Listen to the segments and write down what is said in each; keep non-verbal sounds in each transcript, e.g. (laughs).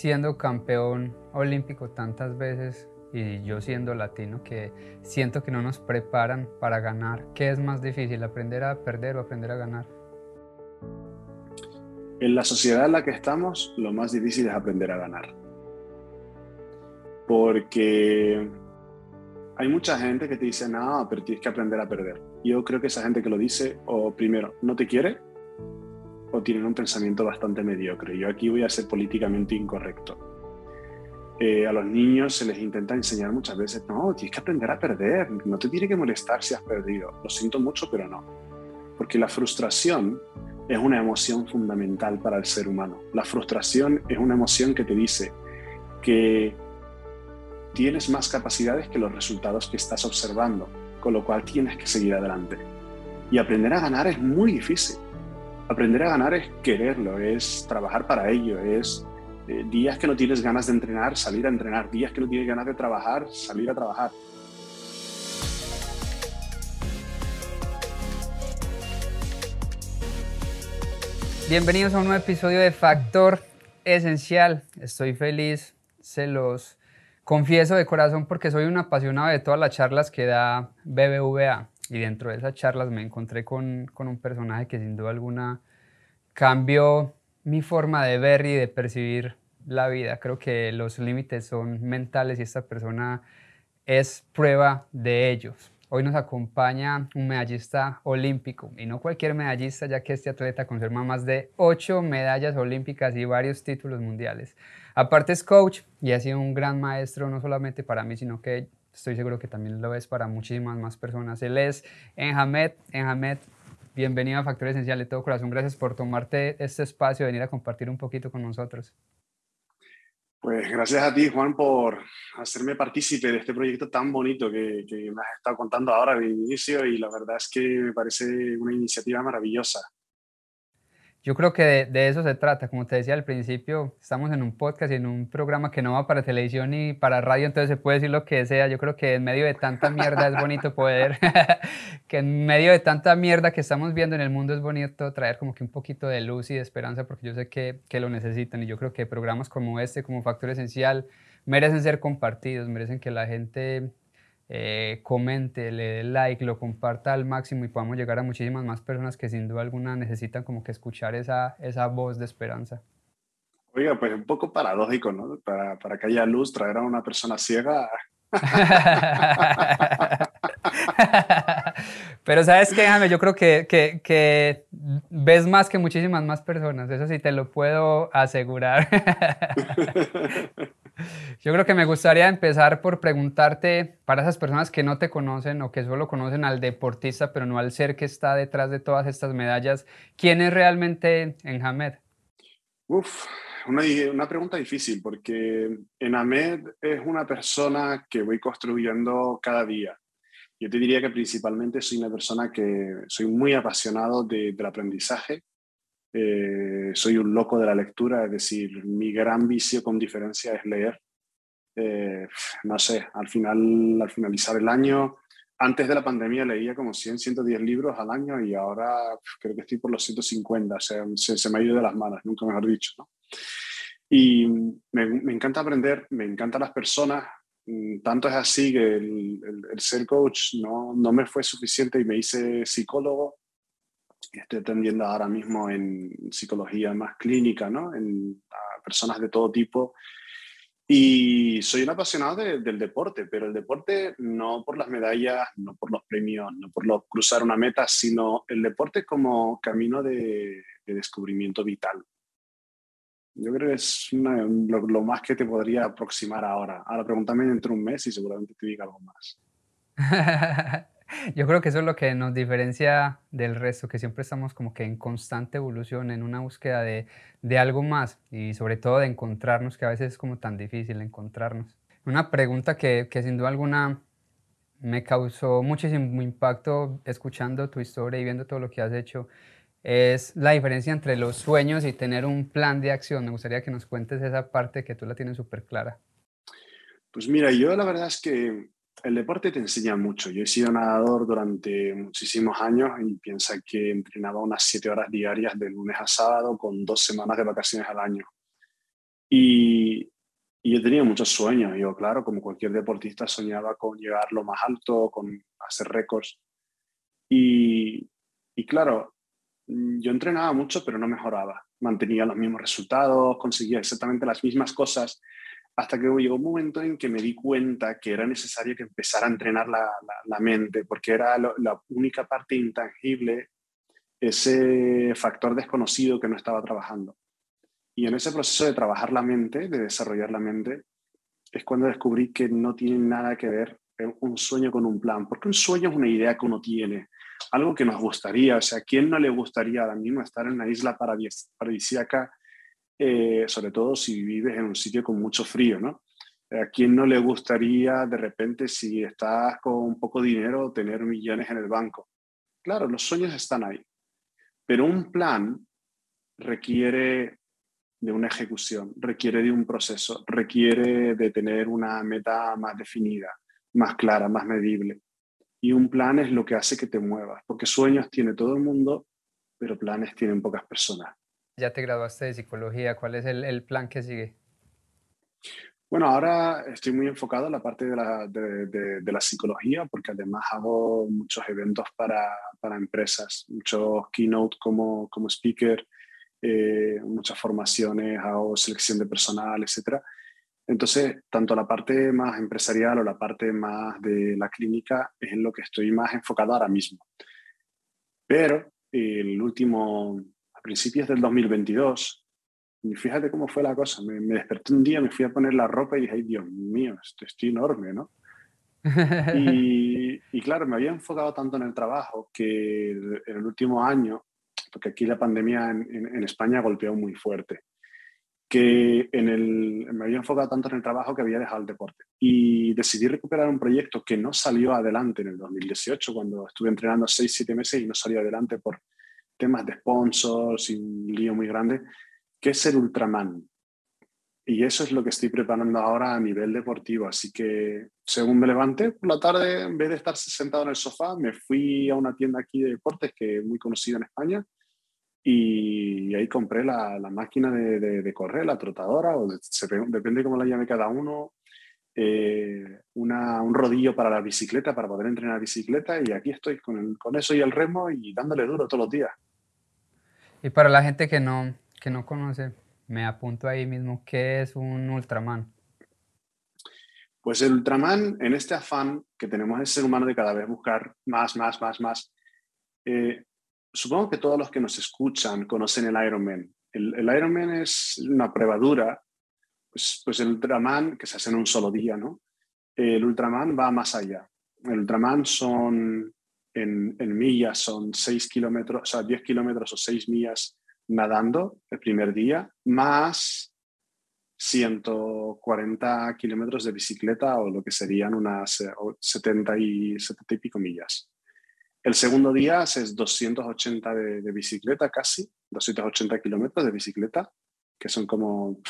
siendo campeón olímpico tantas veces y yo siendo latino que siento que no nos preparan para ganar. ¿Qué es más difícil, aprender a perder o aprender a ganar? En la sociedad en la que estamos, lo más difícil es aprender a ganar. Porque hay mucha gente que te dice, no, pero tienes que aprender a perder. Yo creo que esa gente que lo dice, o primero, no te quiere, tienen un pensamiento bastante mediocre. Yo aquí voy a ser políticamente incorrecto eh, a los niños se les intenta enseñar muchas veces, no, tienes que aprender a perder, no te tiene que molestar si has perdido. Lo siento mucho, pero no. Porque la frustración es una emoción fundamental para el ser humano. La frustración es una emoción que te dice que tienes más capacidades que los resultados que estás observando, con lo cual tienes que seguir adelante. Y aprender a ganar es muy difícil. Aprender a ganar es quererlo, es trabajar para ello, es eh, días que no tienes ganas de entrenar, salir a entrenar. Días que no tienes ganas de trabajar, salir a trabajar. Bienvenidos a un nuevo episodio de Factor Esencial. Estoy feliz, se los confieso de corazón porque soy un apasionado de todas las charlas que da BBVA. Y dentro de esas charlas me encontré con, con un personaje que sin duda alguna cambió mi forma de ver y de percibir la vida. Creo que los límites son mentales y esta persona es prueba de ellos. Hoy nos acompaña un medallista olímpico y no cualquier medallista, ya que este atleta conserva más de ocho medallas olímpicas y varios títulos mundiales. Aparte es coach y ha sido un gran maestro no solamente para mí, sino que estoy seguro que también lo es para muchísimas más personas. Él es Enjamet. Enjamet, bienvenido a Factor Esencial de todo corazón. Gracias por tomarte este espacio, venir a compartir un poquito con nosotros. Pues gracias a ti, Juan, por hacerme partícipe de este proyecto tan bonito que, que me has estado contando ahora de inicio y la verdad es que me parece una iniciativa maravillosa. Yo creo que de, eso se trata. Como te decía al principio, estamos en un podcast y en un programa que no va para televisión ni para radio, entonces se puede decir lo que sea. Yo creo que en medio de tanta mierda es bonito poder, (laughs) que en medio de tanta mierda que estamos viendo en el mundo es bonito traer como que un poquito de luz y de esperanza, porque yo sé que, que lo necesitan y yo creo que programas como este, como Factor Esencial, merecen ser compartidos, merecen que la gente eh, comente, le dé like, lo comparta al máximo y podamos llegar a muchísimas más personas que sin duda alguna necesitan como que escuchar esa, esa voz de esperanza. Oiga, pues un poco paradójico, ¿no? Para, para que haya luz, traer a una persona ciega. (laughs) Pero sabes qué, déjame, yo creo que, que, que, ves más que muchísimas más personas, eso sí te lo puedo asegurar. (laughs) Yo creo que me gustaría empezar por preguntarte, para esas personas que no te conocen o que solo conocen al deportista, pero no al ser que está detrás de todas estas medallas, ¿quién es realmente Enhamed? Uf, una, una pregunta difícil, porque Enhamed es una persona que voy construyendo cada día. Yo te diría que principalmente soy una persona que soy muy apasionado de, del aprendizaje, eh, soy un loco de la lectura, es decir, mi gran vicio con diferencia es leer. Eh, no sé, al final, al finalizar el año, antes de la pandemia leía como 100, 110 libros al año y ahora creo que estoy por los 150, o sea, se, me ha ido de las manos, nunca mejor dicho. Y me, me, encanta aprender, me encantan las personas, mm, tanto es así que el, el ser coach no, no me fue suficiente y me hice psicólogo estoy atendiendo ahora mismo en psicología más clínica, ¿no? En a personas de todo tipo. Y soy un apasionado del deporte, pero el deporte no por las medallas, no por los premios, no por cruzar una meta, sino el deporte como camino de, descubrimiento vital. Yo creo que es lo, lo, más que te podría aproximar ahora. Ahora pregúntame dentro de un mes y seguramente te diga algo más. (laughs) Yo creo que eso es lo que nos diferencia del resto, que siempre estamos como que en constante evolución, en una búsqueda de, de algo más y sobre todo de encontrarnos, que a veces es como tan difícil encontrarnos. Una pregunta que, que sin duda alguna me causó muchísimo impacto escuchando tu historia y viendo todo lo que has hecho es la diferencia entre los sueños y tener un plan de acción. Me gustaría que nos cuentes esa parte que tú la tienes súper clara. Pues mira, yo la verdad es que el deporte te enseña mucho. Yo he sido nadador durante muchísimos años y piensa que entrenaba unas siete horas diarias de lunes a sábado con dos semanas de vacaciones al año. Y, y yo tenía muchos sueños. Yo, claro, como cualquier deportista, soñaba con llegar lo más alto, con hacer récords. Y, y claro, yo entrenaba mucho, pero no mejoraba. Mantenía los mismos resultados, conseguía exactamente las mismas cosas, hasta que llegó un momento en que me di cuenta que era necesario que empezara a entrenar la, la, mente, porque era la única parte intangible, ese factor desconocido que no estaba trabajando. Y en ese proceso de trabajar la mente, de desarrollar la mente, es cuando descubrí que no tiene nada que ver un sueño con un plan, porque un sueño es una idea que uno tiene, algo que nos gustaría, o sea, ¿a quién no le gustaría ahora mismo estar en una isla paradisíaca, eh, sobre todo si vives en un sitio con mucho frío, ¿no? ¿A quién no le gustaría de repente, si estás con poco dinero, tener millones en el banco? Claro, los sueños están ahí, pero un plan requiere de una ejecución, requiere de un proceso, requiere de tener una meta más definida, más clara, más medible. Y un plan es lo que hace que te muevas, porque sueños tiene todo el mundo, pero planes tienen pocas personas. Ya te graduaste de psicología, ¿cuál es el, plan que sigue? Bueno, ahora estoy muy enfocado en la parte de la, de, la psicología, porque además hago muchos eventos para, para empresas, muchos keynote como, como speaker, eh, muchas formaciones, hago selección de personal, etc. Entonces, tanto la parte más empresarial o la parte más de la clínica es en lo que estoy más enfocado ahora mismo. Pero el último, a principios del 2022, fíjate cómo fue la cosa, me, desperté un día, me fui a poner la ropa y dije, ay Dios mío, esto estoy enorme, ¿no? (laughs) y, y, claro, me había enfocado tanto en el trabajo que en el último año porque aquí la pandemia en, España golpeó muy fuerte, que en el, me había enfocado tanto en el trabajo que había dejado el deporte. Y decidí recuperar un proyecto que no salió adelante en el 2018, cuando estuve entrenando 6-7 meses y no salió adelante por temas de sponsors y un lío muy grande, que es el Ultraman. Y eso es lo que estoy preparando ahora a nivel deportivo. Así que según me levanté por la tarde, en vez de estar sentado en el sofá, me fui a una tienda aquí de deportes que es muy conocida en España y ahí compré la, la máquina de, de, correr, la trotadora, o depende cómo la llame cada uno, eh, una, un rodillo para la bicicleta, para poder entrenar bicicleta, y aquí estoy con, con, eso y el remo y dándole duro todos los días. Y para la gente que no, que no conoce, me apunto ahí mismo, ¿qué es un Ultraman? Pues el Ultraman, en este afán que tenemos el ser humano de cada vez buscar más, más, más, más, eh, supongo que todos los que nos escuchan conocen el Ironman. El, el Ironman es una prueba dura, pues, pues, el Ultraman, que se hace en un solo día, ¿no? El Ultraman va más allá. El Ultraman son, en, en millas, son 6 kilómetros, o sea, 10 kilómetros o 6 millas nadando el primer día, más 140 kilómetros de bicicleta o lo que serían unas 70 y, 70 y pico millas. El segundo día es 280 de, bicicleta casi, 280 kilómetros de bicicleta, que son como,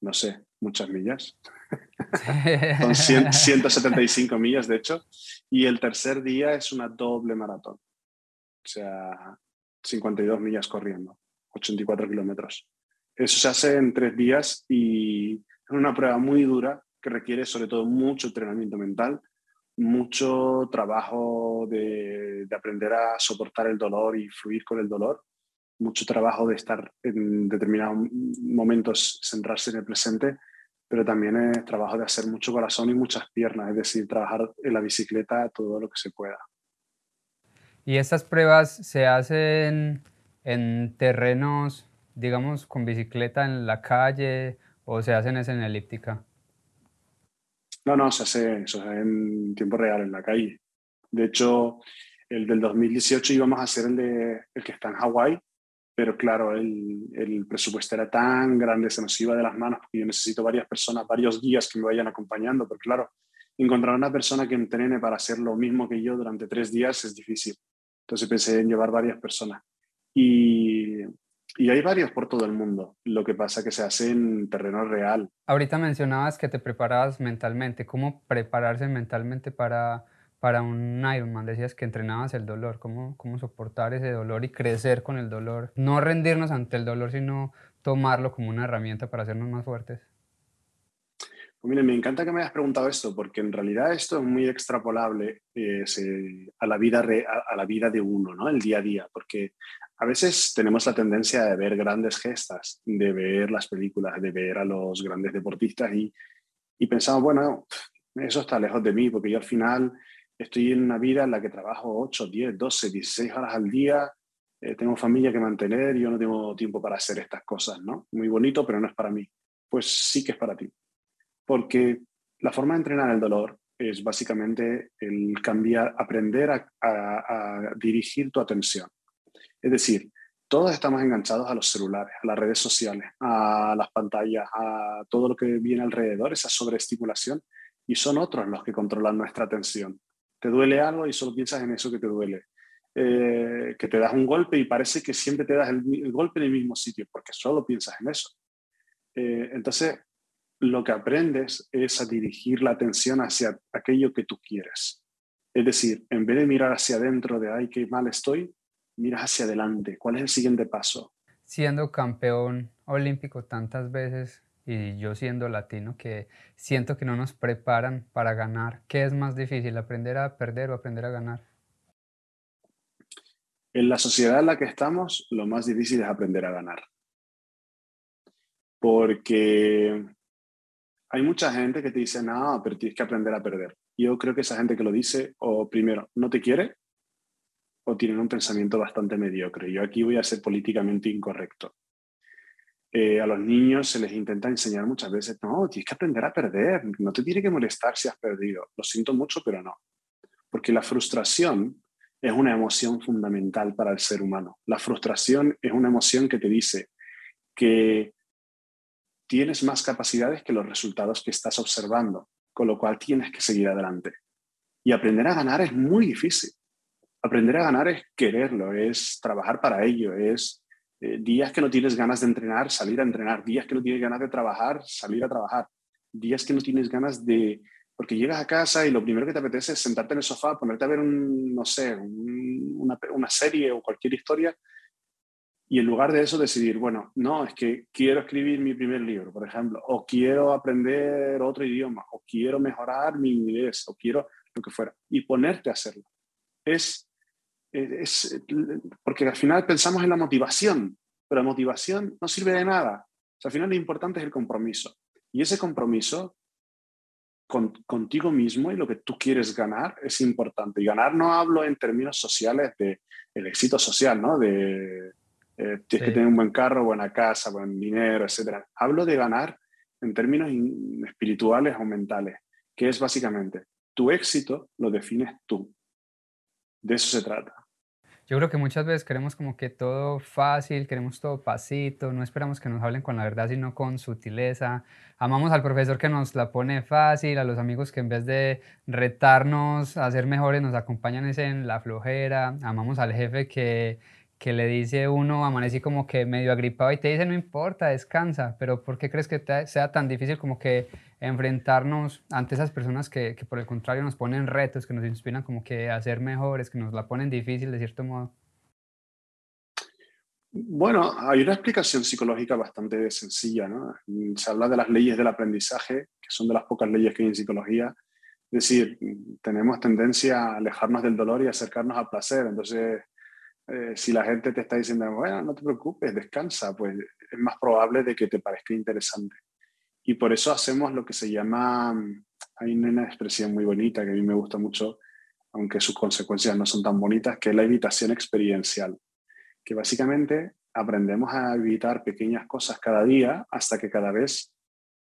no sé, muchas millas. (laughs) son 175 millas, de hecho. Y el tercer día es una doble maratón. O sea, 52 millas corriendo, 84 kilómetros. Eso se hace en tres días y es una prueba muy dura que requiere sobre todo mucho entrenamiento mental mucho trabajo de, aprender a soportar el dolor y fluir con el dolor, mucho trabajo de estar en determinados momentos, centrarse en el presente, pero también es trabajo de hacer mucho corazón y muchas piernas, es decir, trabajar en la bicicleta todo lo que se pueda. ¿Y estas pruebas se hacen en terrenos, digamos, con bicicleta en la calle o se hacen en elíptica? No, no, se hace, eso en tiempo real, en la calle. De hecho, el del 2018 íbamos a hacer el, de, el que está en Hawái, pero claro, el, el, presupuesto era tan grande, se nos iba de las manos, porque yo necesito varias personas, varios guías que me vayan acompañando, porque claro, encontrar una persona que entrene para hacer lo mismo que yo durante tres días es difícil. Entonces pensé en llevar varias personas. Y, y hay varios por todo el mundo. Lo que pasa que se hace en terreno real. Ahorita mencionabas que te preparabas mentalmente. ¿Cómo prepararse mentalmente para, para un Ironman? Decías que entrenabas el dolor. ¿Cómo, ¿Cómo soportar ese dolor y crecer con el dolor? No rendirnos ante el dolor, sino tomarlo como una herramienta para hacernos más fuertes? Pues me encanta que me hayas preguntado esto, porque en realidad esto es muy extrapolable eh, a, la vida a, la vida de uno, ¿no? El día a día, porque a veces tenemos la tendencia de ver grandes gestas, de ver las películas, de ver a los grandes deportistas y, y pensamos, bueno, eso está lejos de mí, porque yo al final estoy en una vida en la que trabajo 8, 10, 12, 16 horas al día, eh, tengo familia que mantener, yo no tengo tiempo para hacer estas cosas, ¿no? Muy bonito, pero no es para mí. Pues sí que es para ti porque la forma de entrenar el dolor es básicamente el cambiar, aprender a, dirigir tu atención. Es decir, todos estamos enganchados a los celulares, a las redes sociales, a las pantallas, a todo lo que viene alrededor, esa sobreestimulación, y son otros los que controlan nuestra atención. Te duele algo y solo piensas en eso que te duele. Eh, que te das un golpe y parece que siempre te das el, golpe en el mismo sitio, porque solo piensas en eso. Eh, entonces, lo que aprendes es a dirigir la atención hacia aquello que tú quieres. Es decir, en vez de mirar hacia adentro de, ay, qué mal estoy, miras hacia adelante. ¿Cuál es el siguiente paso? Siendo campeón olímpico tantas veces y yo siendo latino que siento que no nos preparan para ganar, ¿qué es más difícil, aprender a perder o aprender a ganar? En la sociedad en la que estamos, lo más difícil es aprender a ganar. Porque hay mucha gente que te dice, no, pero tienes que aprender a perder. Yo creo que esa gente que lo dice, o primero, no te quiere, o tienen un pensamiento bastante mediocre. Yo aquí voy a ser políticamente incorrecto. Eh, a los niños se les intenta enseñar muchas veces, no, tienes que aprender a perder, no te tiene que molestar si has perdido. Lo siento mucho, pero no. Porque la frustración es una emoción fundamental para el ser humano. La frustración es una emoción que te dice que tienes más capacidades que los resultados que estás observando, con lo cual tienes que seguir adelante. Y aprender a ganar es muy difícil. Aprender a ganar es quererlo, es trabajar para ello, es eh, días que no tienes ganas de entrenar, salir a entrenar, días que no tienes ganas de trabajar, salir a trabajar, días que no tienes ganas de... Porque llegas a casa y lo primero que te apetece es sentarte en el sofá, ponerte a ver un, no sé, una, una serie o cualquier historia. Y en lugar de eso decidir, bueno, no, es que quiero escribir mi primer libro, por ejemplo, o quiero aprender otro idioma, o quiero mejorar mi inglés, o quiero lo que fuera, y ponerte a hacerlo. Es, es, porque al final pensamos en la motivación, pero la motivación no sirve de nada. O sea, al final lo importante es el compromiso. Y ese compromiso con, contigo mismo y lo que tú quieres ganar es importante. Y ganar no hablo en términos sociales de el éxito social, ¿no? De, eh, tienes que tener un buen carro, buena casa, buen dinero, etc. Hablo de ganar en términos espirituales o mentales, que es básicamente tu éxito lo defines tú. De eso se trata. Yo creo que muchas veces queremos como que todo fácil, queremos todo pasito, no esperamos que nos hablen con la verdad, sino con sutileza. Amamos al profesor que nos la pone fácil, a los amigos que en vez de retarnos a ser mejores nos acompañan en la flojera. Amamos al jefe que que le dice uno, amanecí como que medio agripado y te dice, no importa, descansa, pero ¿por qué crees que sea tan difícil como que enfrentarnos ante esas personas que, que, por el contrario nos ponen retos, que nos inspiran como que a ser mejores, que nos la ponen difícil de cierto modo? Bueno, hay una explicación psicológica bastante sencilla, ¿no? Se habla de las leyes del aprendizaje, que son de las pocas leyes que hay en psicología. Es decir, tenemos tendencia a alejarnos del dolor y acercarnos al placer. Entonces, eh, si la gente te está diciendo, bueno, no te preocupes, descansa, pues es más probable de que te parezca interesante. Y por eso hacemos lo que se llama, hay una expresión muy bonita que a mí me gusta mucho, aunque sus consecuencias no son tan bonitas, que es la evitación experiencial, que básicamente aprendemos a evitar pequeñas cosas cada día hasta que cada vez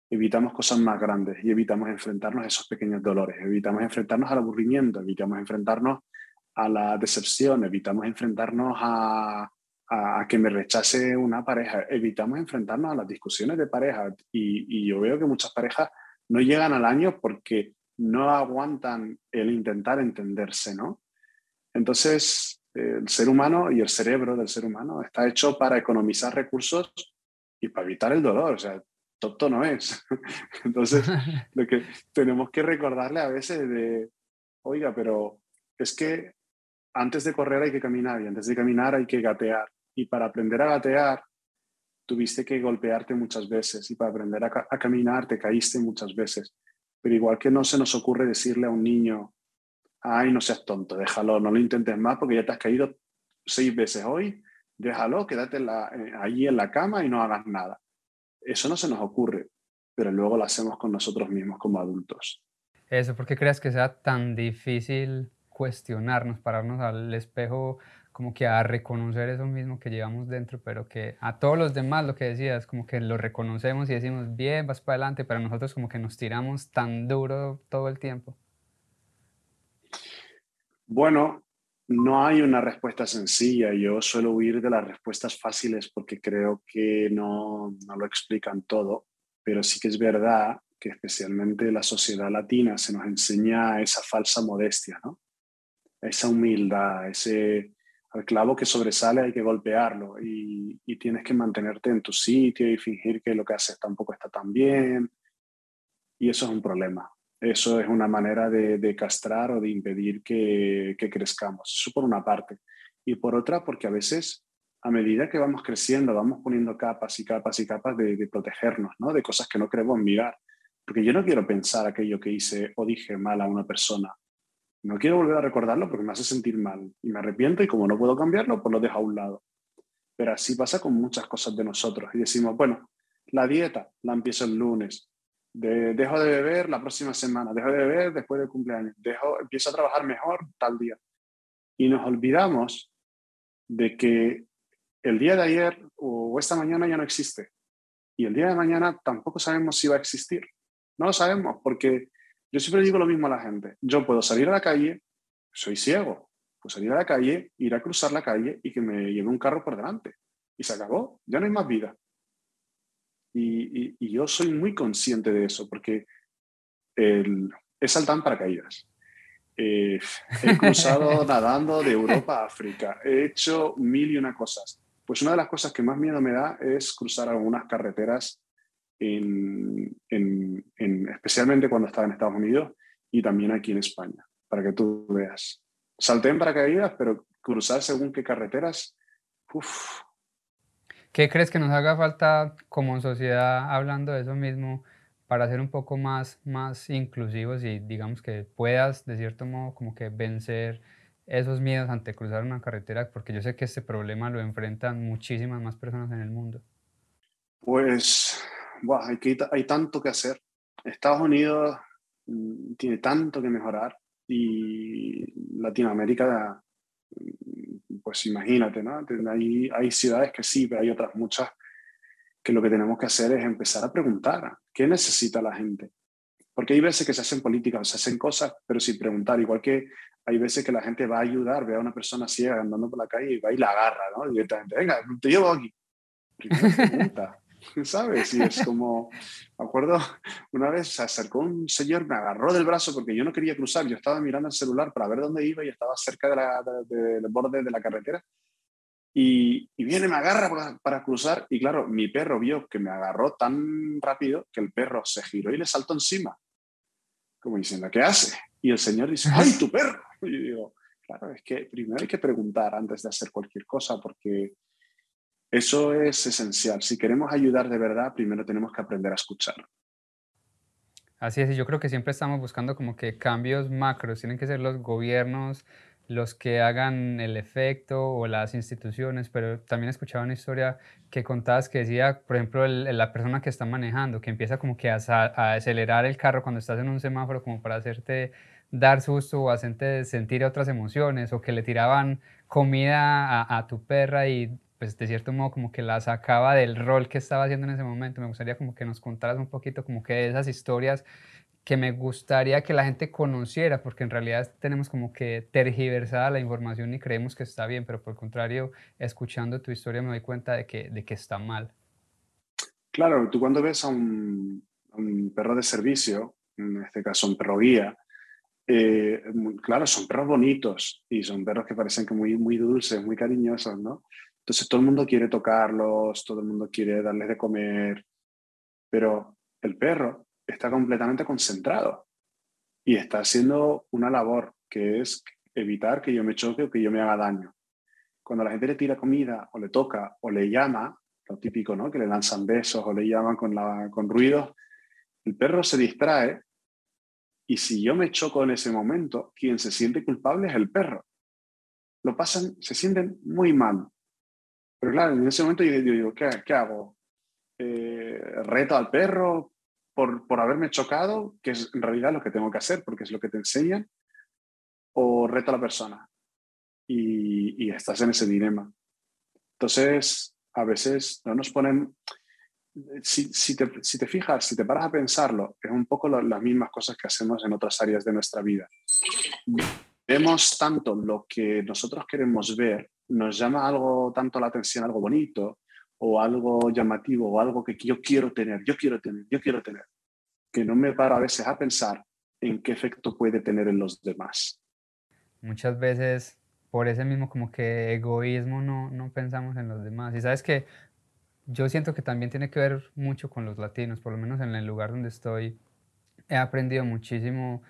evitamos cosas más grandes y evitamos enfrentarnos a esos pequeños dolores, evitamos enfrentarnos al aburrimiento, evitamos enfrentarnos a la decepción, evitamos enfrentarnos a, a, que me rechace una pareja, evitamos enfrentarnos a las discusiones de pareja. Y, yo veo que muchas parejas no llegan al año porque no aguantan el intentar entenderse, ¿no? Entonces, el ser humano y el cerebro del ser humano está hecho para economizar recursos y para evitar el dolor. O sea, tonto no es. (laughs) Entonces, (laughs) lo que tenemos que recordarle a veces de, oiga, pero es que antes de correr hay que caminar y antes de caminar hay que gatear. Y para aprender a gatear tuviste que golpearte muchas veces y para aprender a, caminar te caíste muchas veces. Pero igual que no se nos ocurre decirle a un niño, ay, no seas tonto, déjalo, no lo intentes más porque ya te has caído seis veces hoy, déjalo, quédate eh, allí en la cama y no hagas nada. Eso no se nos ocurre, pero luego lo hacemos con nosotros mismos como adultos. Eso, ¿por qué crees que sea tan difícil cuestionarnos, pararnos al espejo, como que a reconocer eso mismo que llevamos dentro, pero que a todos los demás, lo que decías, como que lo reconocemos y decimos, bien, vas para adelante, pero nosotros como que nos tiramos tan duro todo el tiempo? Bueno, no hay una respuesta sencilla. Yo suelo huir de las respuestas fáciles porque creo que no, no lo explican todo, pero sí que es verdad que especialmente la sociedad latina se nos enseña esa falsa modestia, ¿no? Esa humildad, ese al clavo que sobresale hay que golpearlo y, y, tienes que mantenerte en tu sitio y fingir que lo que haces tampoco está tan bien. Y eso es un problema. Eso es una manera de, de castrar o de impedir que, que, crezcamos. Eso por una parte. Y por otra, porque a veces, a medida que vamos creciendo, vamos poniendo capas y capas y capas de, de protegernos, ¿no? de cosas que no queremos mirar. Porque yo no quiero pensar aquello que hice o dije mal a una persona no quiero volver a recordarlo porque me hace sentir mal y me arrepiento y como no puedo cambiarlo, pues lo dejo a un lado. Pero así pasa con muchas cosas de nosotros y decimos, bueno, la dieta la empiezo el lunes, dejo de beber la próxima semana, dejo de beber después del cumpleaños, dejo, empiezo a trabajar mejor tal día. Y nos olvidamos de que el día de ayer o esta mañana ya no existe. Y el día de mañana tampoco sabemos si va a existir. No lo sabemos porque yo siempre digo lo mismo a la gente. Yo puedo salir a la calle, soy ciego, puedo salir a la calle, ir a cruzar la calle y que me lleve un carro por delante. Y se acabó, ya no hay más vida. Y, yo soy muy consciente de eso, porque el, he saltado en paracaídas. Eh, he (laughs) cruzado nadando de Europa a África. He hecho mil y una cosas. Pues una de las cosas que más miedo me da es cruzar algunas carreteras en, especialmente cuando estaba en Estados Unidos y también aquí en España, para que tú veas. Salté en paracaídas, pero cruzar según qué carreteras, uff. ¿Qué crees que nos haga falta como sociedad, hablando de eso mismo, para ser un poco más, más inclusivos y digamos que puedas, de cierto modo, como que vencer esos miedos ante cruzar una carretera? Porque yo sé que este problema lo enfrentan muchísimas más personas en el mundo. Pues hay, que, hay tanto que hacer. Estados Unidos mm, tiene tanto que mejorar y Latinoamérica, mm, pues imagínate, ¿no? Hay, hay ciudades que sí, pero hay otras muchas que lo que tenemos que hacer es empezar a preguntar qué necesita la gente. Porque hay veces que se hacen políticas, se hacen cosas, pero sin preguntar. Igual que hay veces que la gente va a ayudar, ve a una persona ciega andando por la calle y va y la agarra, ¿no? Directamente, venga, te llevo aquí. pregunta. (laughs) ¿sabes? Y es como, me acuerdo, una vez se acercó un señor, me agarró del brazo porque yo no quería cruzar, yo estaba mirando el celular para ver dónde iba y estaba cerca del borde de la carretera. Y, y viene, me agarra para, para, cruzar y claro, mi perro vio que me agarró tan rápido que el perro se giró y le saltó encima, como diciendo, ¿qué hace? Y el señor dice, ¡ay, tu perro! Y yo digo, claro, es que primero hay que preguntar antes de hacer cualquier cosa porque eso es esencial. Si queremos ayudar de verdad, primero tenemos que aprender a escuchar. Así es, y yo creo que siempre estamos buscando como que cambios macros, tienen que ser los gobiernos los que hagan el efecto o las instituciones, pero también escuchaba una historia que contabas que decía, por ejemplo, la persona que está manejando, que empieza como que a, acelerar el carro cuando estás en un semáforo como para hacerte dar susto o hacerte sentir otras emociones, o que le tiraban comida a, a tu perra y pues de cierto modo como que la sacaba del rol que estaba haciendo en ese momento. Me gustaría como que nos contaras un poquito como que de esas historias que me gustaría que la gente conociera, porque en realidad tenemos como que tergiversada la información y creemos que está bien, pero por el contrario, escuchando tu historia me doy cuenta de que, de que está mal. Claro, tú cuando ves a un, perro de servicio, en este caso un perro guía, eh, claro, son perros bonitos y son perros que parecen que muy, muy dulces, muy cariñosos, ¿no? Entonces todo el mundo quiere tocarlos, todo el mundo quiere darles de comer, pero el perro está completamente concentrado y está haciendo una labor que es evitar que yo me choque o que yo me haga daño. Cuando la gente le tira comida o le toca o le llama, lo típico, ¿no? Que le lanzan besos o le llaman con, la, con ruidos. El perro se distrae y si yo me choco en ese momento, quien se siente culpable es el perro. Lo pasan, se sienten muy mal. Pero claro, en ese momento yo digo, ¿qué, qué hago? Eh, ¿Reto al perro por, por haberme chocado, que es en realidad lo que tengo que hacer, porque es lo que te enseñan? ¿O reto a la persona? Y, y estás en ese dilema. Entonces, a veces no nos ponen, si, si, te, si, te, fijas, si te paras a pensarlo, es un poco lo, las mismas cosas que hacemos en otras áreas de nuestra vida. Vemos tanto lo que nosotros queremos ver, nos llama algo tanto la atención, algo bonito o algo llamativo o algo que yo quiero tener, yo quiero tener, yo quiero tener, que no me paro a veces a pensar en qué efecto puede tener en los demás. Muchas veces por ese mismo como que egoísmo no, no pensamos en los demás. Y sabes que yo siento que también tiene que ver mucho con los latinos, por lo menos en el lugar donde estoy, he aprendido muchísimo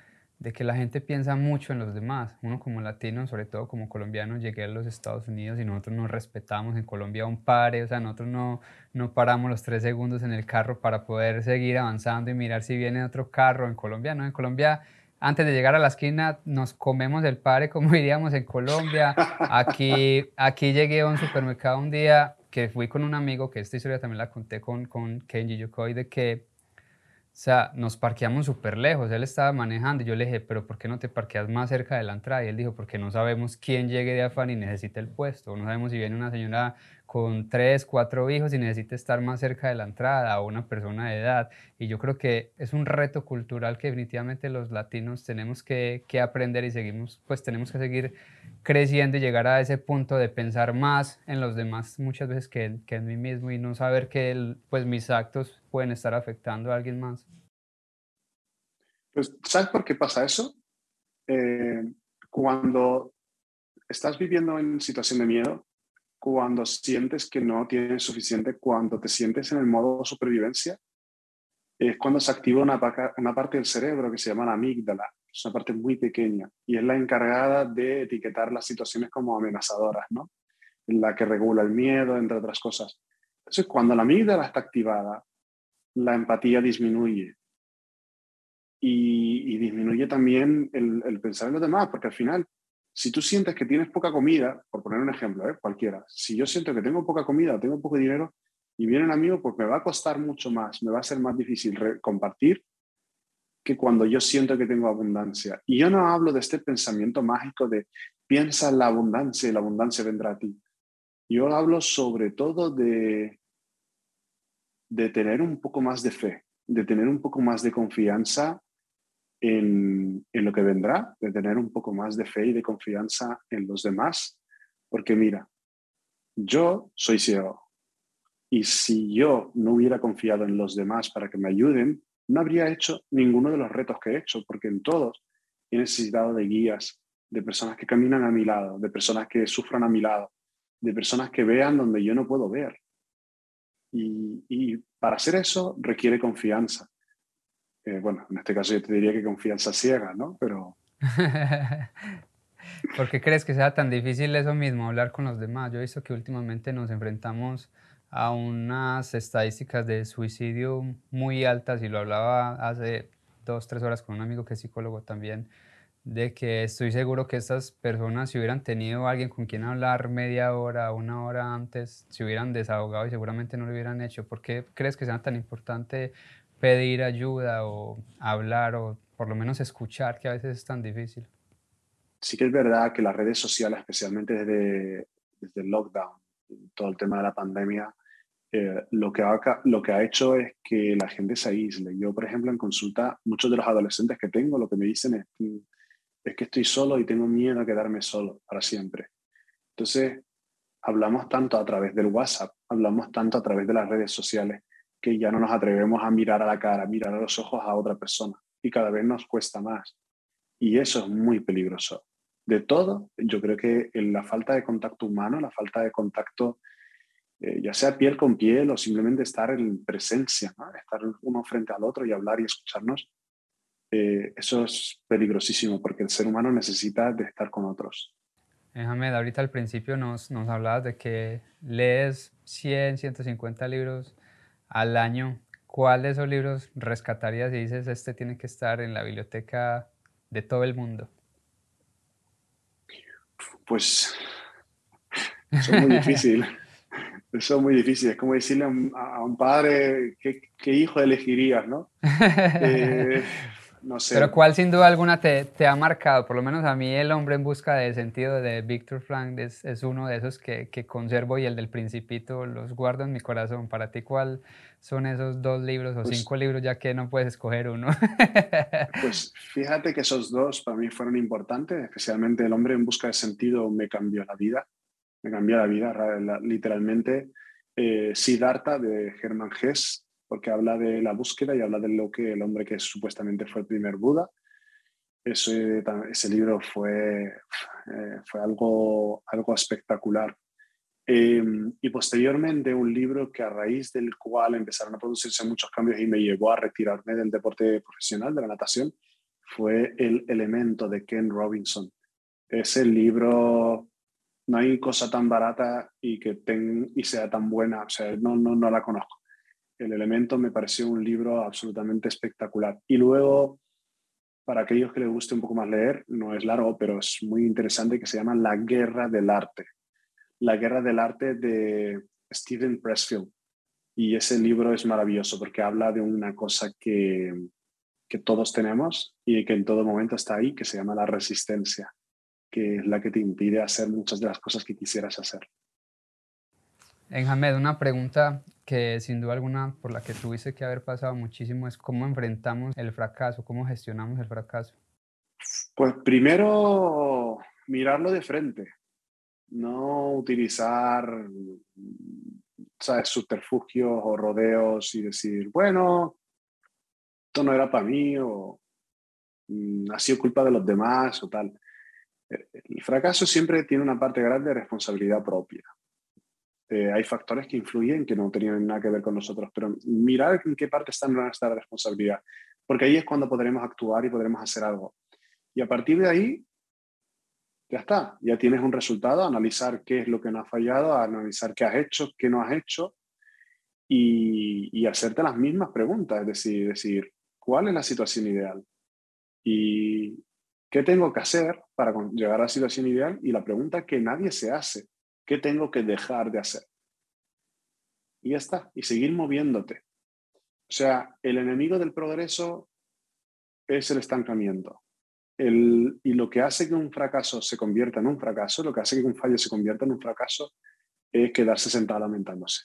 de que la gente piensa mucho en los demás. Uno como latino, sobre todo como colombiano, llegué a los Estados Unidos y nosotros nos respetamos en Colombia un pare, o sea, nosotros no, no paramos los tres segundos en el carro para poder seguir avanzando y mirar si viene otro carro en Colombia, ¿no? En Colombia antes de llegar a la esquina nos comemos el pare, (laughs) como diríamos en Colombia. Aquí, aquí llegué a un supermercado un día que fui con un amigo, que esta historia también la conté con, con Kenji Yokoi, de que o sea, nos parqueamos súper lejos. Él estaba manejando y yo le dije, pero ¿por qué no te parqueas más cerca de la entrada? Y él dijo, porque no sabemos quién llegue de afán y necesita el puesto. No sabemos si viene una señora con tres, cuatro hijos y necesita estar más cerca de la entrada o una persona de edad. Y yo creo que es un reto cultural que definitivamente los latinos tenemos que, que aprender y seguimos, pues tenemos que seguir creciendo y llegar a ese punto de pensar más en los demás muchas veces que, que en mí mismo y no saber que pues mis actos pueden estar afectando a alguien más. Pues, ¿sabes por qué pasa eso? Eh, cuando estás viviendo en situación de miedo, cuando sientes que no tienes suficiente, cuando te sientes en el modo supervivencia, es cuando se activa una, una parte del cerebro que se llama la amígdala, es una parte muy pequeña y es la encargada de etiquetar las situaciones como amenazadoras, ¿no? La que regula el miedo, entre otras cosas. Entonces, cuando la amígdala está activada, la empatía disminuye. Y, disminuye también el, pensar en los demás, porque al final, si tú sientes que tienes poca comida, por poner un ejemplo, ¿eh? cualquiera, si yo siento que tengo poca comida, tengo poco dinero, y viene un amigo, pues me va a costar mucho más, me va a ser más difícil compartir que cuando yo siento que tengo abundancia. Y yo no hablo de este pensamiento mágico de piensa en la abundancia y la abundancia vendrá a ti. Yo hablo sobre todo de, de tener un poco más de fe, de tener un poco más de confianza en, lo que vendrá, de tener un poco más de fe y de confianza en los demás. Porque mira, yo soy ciego. Y si yo no hubiera confiado en los demás para que me ayuden, no habría hecho ninguno de los retos que he hecho, porque en todos he necesitado de guías, de personas que caminan a mi lado, de personas que sufran a mi lado, de personas que vean donde yo no puedo ver. Y, para hacer eso requiere confianza. Eh, bueno, en este caso yo te diría que confianza ciega, ¿no? Pero... (laughs) ¿Por qué crees que sea tan difícil eso mismo, hablar con los demás? Yo he visto que últimamente nos enfrentamos a unas estadísticas de suicidio muy altas y lo hablaba hace dos, tres horas con un amigo que es psicólogo también, de que estoy seguro que estas personas si hubieran tenido alguien con quien hablar media hora, una hora antes, se hubieran desahogado y seguramente no lo hubieran hecho. ¿Por qué crees que sea tan importante pedir ayuda o hablar o por lo menos escuchar, que a veces es tan difícil? Sí que es verdad que las redes sociales, especialmente desde, desde el lockdown, todo el tema de la pandemia, eh, lo, que ha, lo que ha hecho es que la gente se aísle. Yo, por ejemplo, en consulta, muchos de los adolescentes que tengo lo que me dicen es, mm, es que estoy solo y tengo miedo a quedarme solo para siempre. Entonces, hablamos tanto a través del WhatsApp, hablamos tanto a través de las redes sociales, que ya no nos atrevemos a mirar a la cara, mirar a los ojos a otra persona. Y cada vez nos cuesta más. Y eso es muy peligroso. De todo, yo creo que en la falta de contacto humano, la falta de contacto eh, ya sea piel con piel o simplemente estar en presencia, estar uno frente al otro y hablar y escucharnos, eh, eso es peligrosísimo porque el ser humano necesita de estar con otros. Mohamed, ahorita al principio nos, nos hablabas de que lees 100, 150 libros al año. ¿Cuál de esos libros rescatarías y dices, este tiene que estar en la biblioteca de todo el mundo? Pues eso es muy difícil. (laughs) Eso es muy difícil. Es como decirle a un, padre qué, qué, hijo elegirías, ¿no? Eh, (laughs) no sé. Pero ¿cuál sin duda alguna te, te, ha marcado? Por lo menos a mí El hombre en busca de sentido de Víctor Frank es, es, uno de esos que, que, conservo y el del Principito los guardo en mi corazón. Para ti, ¿cuál son esos dos libros o pues cinco libros ya que no puedes escoger uno? (laughs) pues fíjate que esos dos para mí fueron importantes, especialmente El hombre en busca de sentido me cambió la vida. Me cambió la vida, literalmente. Eh, Siddhartha de Germán Hess porque habla de la búsqueda y habla de lo que el hombre que supuestamente fue el primer Buda. Ese, ese libro fue, eh, fue algo, algo espectacular. Em, y posteriormente un libro que a raíz del cual empezaron a producirse muchos cambios y me llevó a retirarme del deporte profesional, de la natación, fue El elemento de Ken Robinson. Ese libro, no hay cosa tan barata y que ten, y sea tan buena, o sea, no, no, no la conozco. El elemento me pareció un libro absolutamente espectacular. Y luego, para aquellos que les guste un poco más leer, no es largo, pero es muy interesante, que se llama La Guerra del Arte. La Guerra del Arte de Stephen Pressfield. Y ese libro es maravilloso porque habla de una cosa que, que todos tenemos y que en todo momento está ahí, que se llama la resistencia, que es la que te impide hacer muchas de las cosas que quisieras hacer. Enjamed, una pregunta que sin duda alguna por la que tuviste que haber pasado muchísimo es cómo enfrentamos el fracaso, cómo gestionamos el fracaso. Pues primero mirarlo de frente, no utilizar ¿sabes? subterfugios o rodeos y decir, bueno, esto no era para mí o mm, ha sido culpa de los demás o tal. El fracaso siempre tiene una parte grande de responsabilidad propia. Eh, hay factores que influyen que no tenían nada que ver con nosotros, pero mirar en qué parte está nuestra responsabilidad, porque ahí es cuando podremos actuar y podremos hacer algo. Y a partir de ahí, ya está, ya tienes un resultado, analizar qué es lo que no ha fallado, analizar qué has hecho, qué no has hecho y, y hacerte las mismas preguntas, es decir, decir, ¿cuál es la situación ideal? ¿Y qué tengo que hacer para llegar a la situación ideal? Y la pregunta que nadie se hace ¿Qué tengo que dejar de hacer? Y ya está, y seguir moviéndote. O sea, el enemigo del progreso es el estancamiento. El, y lo que hace que un fracaso se convierta en un fracaso, lo que hace que un fallo se convierta en un fracaso, es quedarse sentado lamentándose.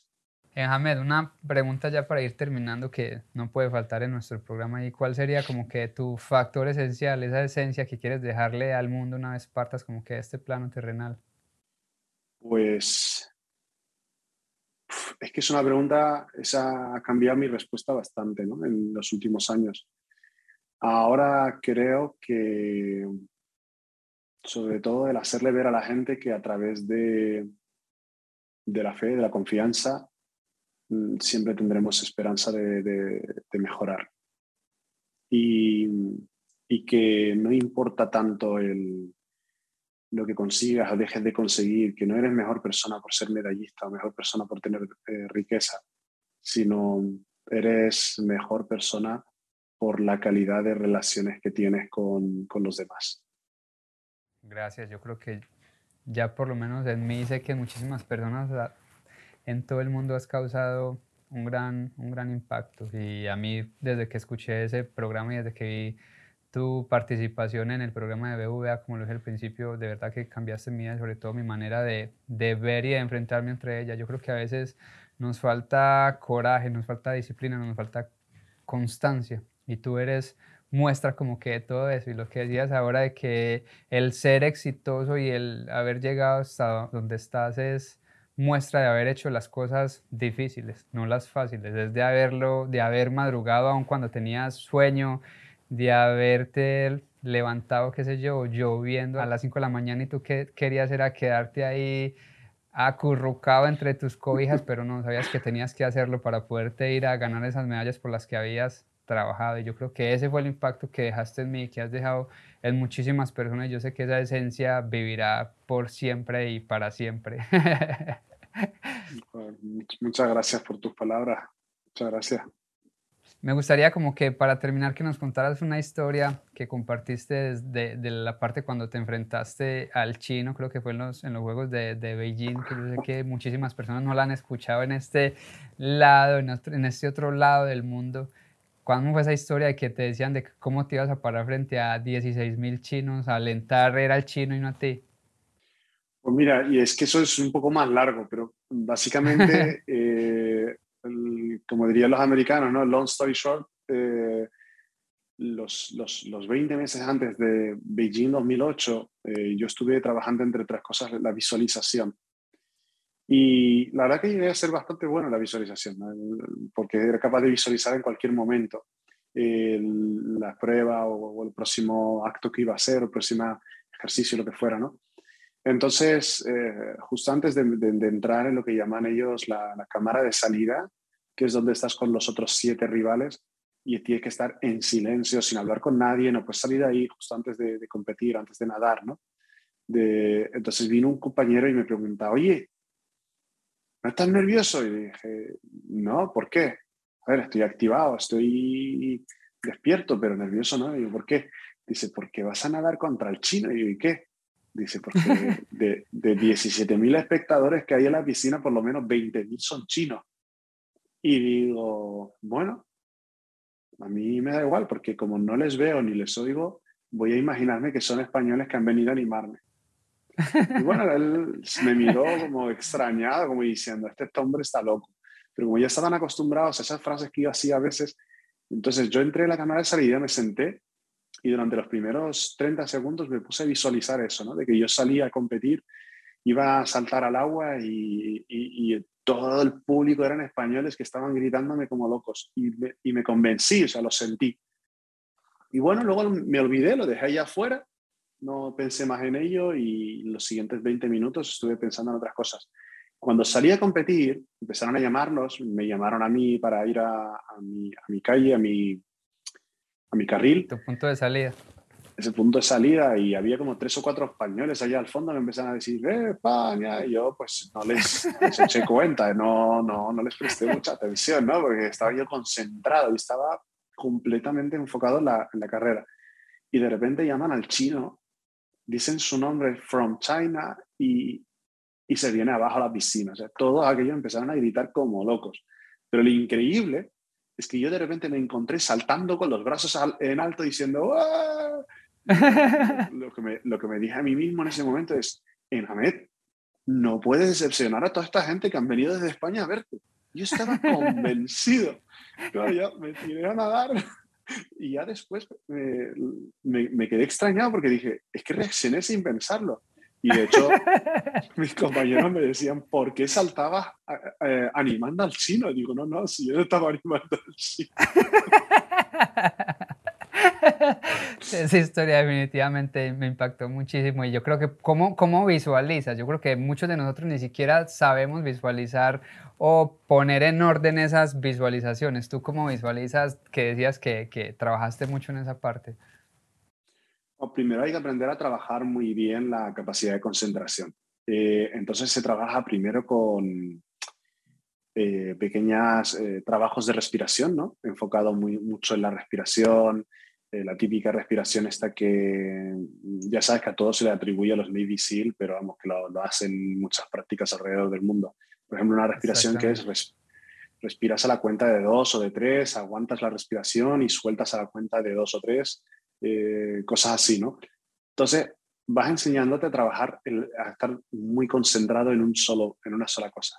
Eh, Ahmed, una pregunta ya para ir terminando que no puede faltar en nuestro programa. ¿Y cuál sería como que tu factor esencial, esa esencia que quieres dejarle al mundo una vez partas como que este plano terrenal? Pues es que es una pregunta, esa ha cambiado mi respuesta bastante ¿no? en los últimos años. Ahora creo que, sobre todo, el hacerle ver a la gente que a través de, de la fe, de la confianza, mm, siempre tendremos esperanza de, de, mejorar. Y, y que no importa tanto el, lo que consigas o dejes de conseguir, que no eres mejor persona por ser medallista o mejor persona por tener eh, riqueza, sino eres mejor persona por la calidad de relaciones que tienes con, con los demás. Gracias, yo creo que ya por lo menos en mí sé que muchísimas personas ah, en todo el mundo has causado un gran, un gran impacto y a mí desde que escuché ese programa y desde que vi tu participación en el programa de BVA, como lo dije al principio, de verdad que cambiaste mi vida, sobre todo mi manera de, de ver y de enfrentarme entre ellas. Yo creo que a veces nos falta coraje, nos falta disciplina, nos falta constancia. Y tú eres muestra como que todo eso. Y lo que decías ahora de que el ser exitoso y el haber llegado hasta donde estás es muestra de haber hecho las cosas difíciles, no las fáciles. Es de haberlo, de haber madrugado aun cuando tenías sueño, de haberte levantado, qué sé yo, lloviendo a las 5 de la mañana y tú qué querías era quedarte ahí acurrucado entre tus cobijas, pero no sabías que tenías que hacerlo para poderte ir a ganar esas medallas por las que habías trabajado. Y yo creo que ese fue el impacto que dejaste en mí, que has dejado en muchísimas personas. Yo sé que esa esencia vivirá por siempre y para siempre. (laughs) Muchas gracias por tus palabras. Muchas gracias. Me gustaría como que para terminar que nos contaras una historia que compartiste desde de la parte cuando te enfrentaste al chino, creo que fue en los, en los Juegos de, de Beijing, que yo sé que muchísimas personas no la han escuchado en este lado, en, en este otro lado del mundo. ¿Cuándo fue esa historia de que te decían de cómo te ibas a parar frente a 16 mil chinos, a alentar era al chino y no a ti? Pues mira, y es que eso es un poco más largo, pero básicamente... (laughs) eh, como dirían los americanos, ¿no? Long story short, eh, los, los, los, 20 meses antes de Beijing 2008, eh, yo estuve trabajando entre otras cosas la visualización. Y la verdad que llegué a ser bastante bueno en la visualización, porque era capaz de visualizar en cualquier momento la prueba o, el próximo acto que iba a hacer, el próximo ejercicio, lo que fuera, ¿no? Entonces, eh, justo antes de, entrar en lo que llaman ellos la, la, cámara de salida, que es donde estás con los otros siete rivales y tienes que estar en silencio, sin hablar con nadie, no puedes salir de ahí justo antes de, competir, antes de nadar, ¿no? De, entonces vino un compañero y me pregunta, oye, ¿no estás nervioso? Y dije, no, ¿por qué? A ver, estoy activado, estoy despierto, pero nervioso, ¿no? Y digo, ¿por qué? Dice, porque vas a nadar contra el chino. Y digo, ¿y qué? Dice, porque (laughs) de, de 17.000 espectadores que hay en la piscina, por lo menos 20.000 son chinos. Y digo, bueno, a mí me da igual, porque como no les veo ni les oigo, voy a imaginarme que son españoles que han venido a animarme. Y bueno, él me miró como extrañado, como diciendo, este hombre está loco. Pero como ya estaban acostumbrados a esas frases que yo hacía a veces, entonces yo entré en la cámara de salida, me senté y durante los primeros 30 segundos me puse a visualizar eso, ¿no? De que yo salía a competir, iba a saltar al agua y, todo el público eran españoles que estaban gritándome como locos y me, y me convencí, o sea, lo sentí. Y bueno, luego me olvidé, lo dejé allá afuera, no pensé más en ello y los siguientes 20 minutos estuve pensando en otras cosas. Cuando salí a competir, empezaron a llamarnos, me llamaron a mí para ir a, a, mi, a mi, calle, a mi, a mi carril. Tu punto de salida ese punto de salida y había como tres o cuatro españoles allá al fondo me empezaron a decir ¡Eh, España! Y yo pues no les, les eché cuenta, no, no, no les presté mucha atención, ¿no? Porque estaba yo concentrado y estaba completamente enfocado en la, en la carrera. Y de repente llaman al chino, dicen su nombre from China y, y se viene abajo a la piscina. O sea, todos aquellos empezaron a gritar como locos. Pero lo increíble es que yo de repente me encontré saltando con los brazos en alto diciendo ¡Ah! (laughs) lo, que me, lo que me dije a mí mismo en ese momento es, Enamed, no puedes decepcionar a toda esta gente que han venido desde España a verte. Yo estaba (laughs) convencido. Claro, me tiré a nadar y ya después me, me, me, quedé extrañado porque dije, es que reaccioné sin pensarlo. Y de hecho, (laughs) mis compañeros me decían, ¿por qué saltabas eh, animando al chino? Y digo, no, no, si yo no estaba animando al chino. (laughs) Esa historia definitivamente me impactó muchísimo y yo creo que cómo, cómo visualizas, yo creo que muchos de nosotros ni siquiera sabemos visualizar o poner en orden esas visualizaciones. ¿Tú cómo visualizas que decías que, que trabajaste mucho en esa parte? primero hay que aprender a trabajar muy bien la capacidad de concentración. Eh, entonces se trabaja primero con eh, pequeños eh, trabajos de respiración, ¿no? enfocado muy, mucho en la respiración, eh, la típica respiración esta que ya sabes que a todos se le atribuye a los Navy SEAL, pero vamos, que lo, lo hacen muchas prácticas alrededor del mundo. Por ejemplo, una respiración que es respiras a la cuenta de dos o de tres, aguantas la respiración y sueltas a la cuenta de dos o tres, eh, cosas así, ¿no? Entonces, vas enseñándote a trabajar, a estar muy concentrado en, un solo, en una sola cosa.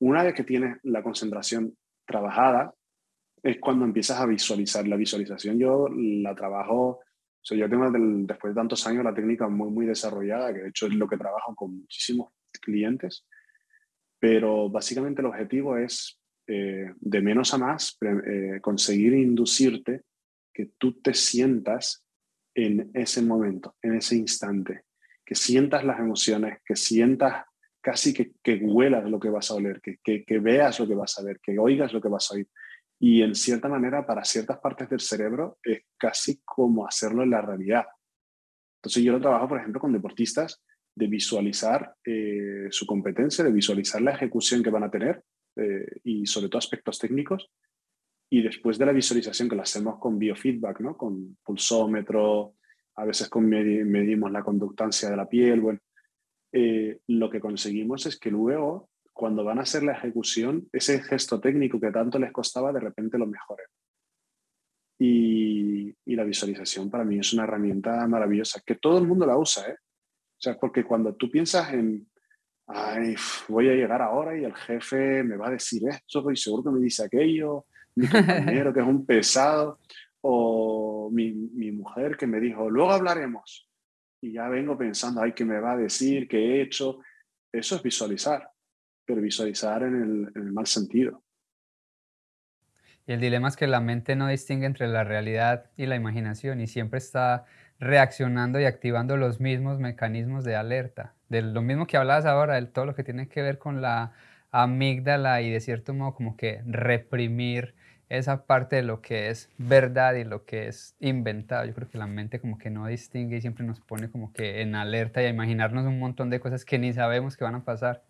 Una vez que tienes la concentración trabajada, es cuando empiezas a visualizar. La visualización yo la trabajo, yo tengo después de tantos años la técnica muy, muy desarrollada, que de hecho es lo que trabajo con muchísimos clientes, pero básicamente el objetivo es eh, de menos a más eh, conseguir inducirte que tú te sientas en ese momento, en ese instante, que sientas las emociones, que sientas casi que, que huelas lo que vas a oler, que, que, que veas lo que vas a ver, que oigas lo que vas a oír Y en cierta manera, para ciertas partes del cerebro, es casi como hacerlo en la realidad. Entonces yo lo trabajo, por ejemplo, con deportistas de visualizar eh, su competencia, de visualizar la ejecución que van a tener eh, y sobre todo aspectos técnicos. Y después de la visualización que la hacemos con biofeedback, ¿no? con pulsómetro, a veces con medimos la conductancia de la piel, bueno, eh, lo que conseguimos es que luego, cuando van a hacer la ejecución, ese gesto técnico que tanto les costaba, de repente lo mejoren. Y, y, la visualización para mí es una herramienta maravillosa, que todo el mundo la usa, ¿eh? O sea, porque cuando tú piensas en, ay, voy a llegar ahora y el jefe me va a decir esto y seguro que me dice aquello, mi (laughs) compañero que es un pesado, o mi, mi mujer que me dijo, luego hablaremos. Y ya vengo pensando, ay, ¿qué me va a decir? ¿Qué he hecho? Eso es visualizar, pero visualizar en el, en mal sentido. Y el dilema es que la mente no distingue entre la realidad y la imaginación y siempre está reaccionando y activando los mismos mecanismos de alerta. De lo mismo que hablabas ahora, de todo lo que tiene que ver con la amígdala y de cierto modo como que reprimir esa parte de lo que es verdad y lo que es inventado. Yo creo que la mente como que no distingue y siempre nos pone como que en alerta y a imaginarnos un montón de cosas que ni sabemos que van a pasar.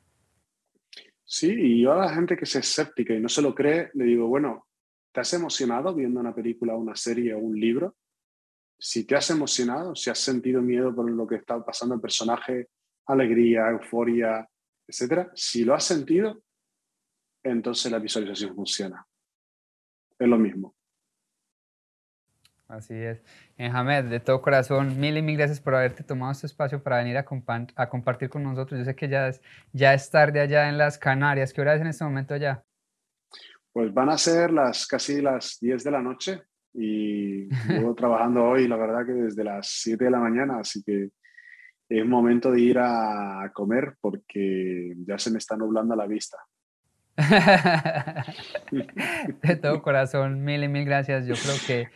Sí, y yo a la gente que es escéptica y no se lo cree, le digo, bueno, ¿te has emocionado viendo una película, una serie o un libro? si te has emocionado, si has sentido miedo por lo que está pasando el personaje, alegría, euforia, etcétera, si lo has sentido, entonces la visualización funciona. Es lo mismo. Así es. Enjamed, de todo corazón, mil y mil gracias por haberte tomado este espacio para venir a, a, compartir con nosotros. Yo sé que ya es, ya es tarde allá en las Canarias. ¿Qué hora es en este momento allá? Pues van a ser las casi las 10 de la noche y (laughs) llevo trabajando hoy, la verdad que desde las 7 de la mañana, así que es momento de ir a comer porque ya se me está nublando la vista. (laughs) de todo corazón, mil y mil gracias. Yo creo que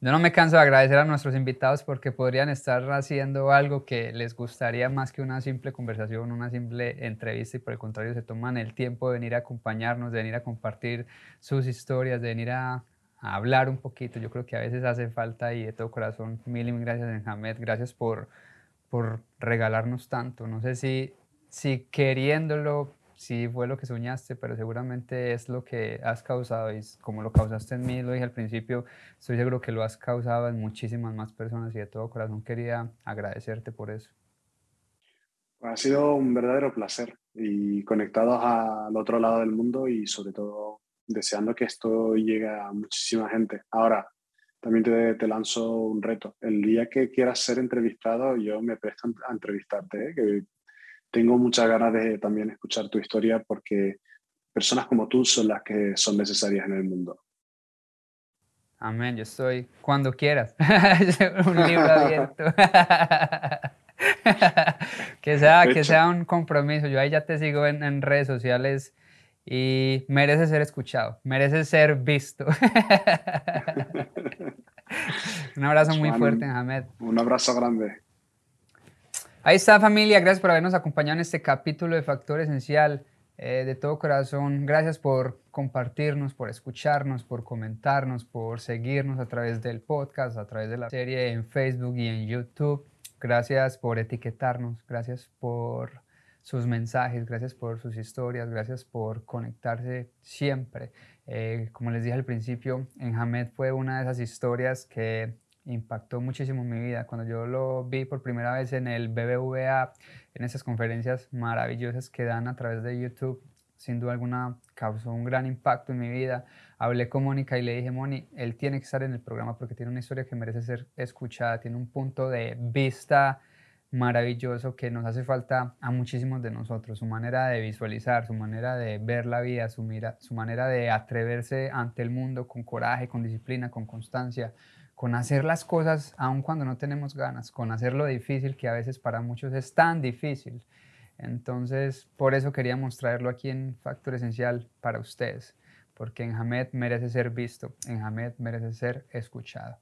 yo no me canso de agradecer a nuestros invitados porque podrían estar haciendo algo que les gustaría más que una simple conversación, una simple entrevista y por el contrario se toman el tiempo de venir a acompañarnos, de venir a compartir sus historias, de venir a hablar un poquito. Yo creo que a veces hace falta y de todo corazón, mil y mil gracias, Enjamed. Gracias por, por regalarnos tanto. No sé si, si queriéndolo, si fue lo que soñaste, pero seguramente es lo que has causado y como lo causaste en mí, lo dije al principio, estoy seguro que lo has causado en muchísimas más personas y de todo corazón quería agradecerte por eso. Ha sido un verdadero placer y conectados al otro lado del mundo y sobre todo deseando que esto llegue a muchísima gente. Ahora, también te, te lanzo un reto. El día que quieras ser entrevistado, yo me presto a entrevistarte, ¿eh? Tengo muchas ganas de también escuchar tu historia porque personas como tú son las que son necesarias en el mundo. Amén, yo estoy cuando quieras. (laughs) un libro abierto. (laughs) que, sea, que sea un compromiso. Yo ahí ya te sigo en, en redes sociales y merece ser escuchado, merece ser visto. (laughs) un abrazo muy fuerte, Ahmed. Un abrazo grande. Ahí está familia, gracias por habernos acompañado en este capítulo de Factor Esencial. Eh, de todo corazón, gracias por compartirnos, por escucharnos, por comentarnos, por seguirnos a través del podcast, a través de la serie en Facebook y en YouTube. Gracias por etiquetarnos, gracias por sus mensajes, gracias por sus historias, gracias por conectarse siempre. Eh, como les dije al principio, en Hamed fue una de esas historias que impactó muchísimo mi vida. Cuando yo lo vi por primera vez en el BBVA, en esas conferencias maravillosas que dan a través de YouTube, sin duda alguna causó un gran impacto en mi vida. Hablé con Mónica y le dije, Moni, él tiene que estar en el programa porque tiene una historia que merece ser escuchada, tiene un punto de vista maravilloso que nos hace falta a muchísimos de nosotros, su manera de visualizar, su manera de ver la vida, su, mira, su manera de atreverse ante el mundo con coraje, con disciplina, con constancia, con hacer las cosas aun cuando no tenemos ganas, con hacer lo difícil que a veces para muchos es tan difícil. Entonces, por eso queríamos traerlo aquí en Factor Esencial para ustedes, porque en Hamed merece ser visto, en Hamed merece ser escuchado.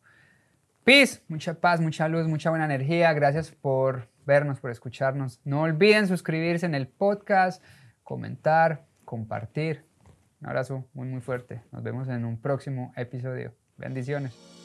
Peace, mucha paz, mucha luz, mucha buena energía. Gracias por vernos, por escucharnos. No olviden suscribirse en el podcast, comentar, compartir. Un abrazo muy, muy fuerte. Nos vemos en un próximo episodio. Bendiciones.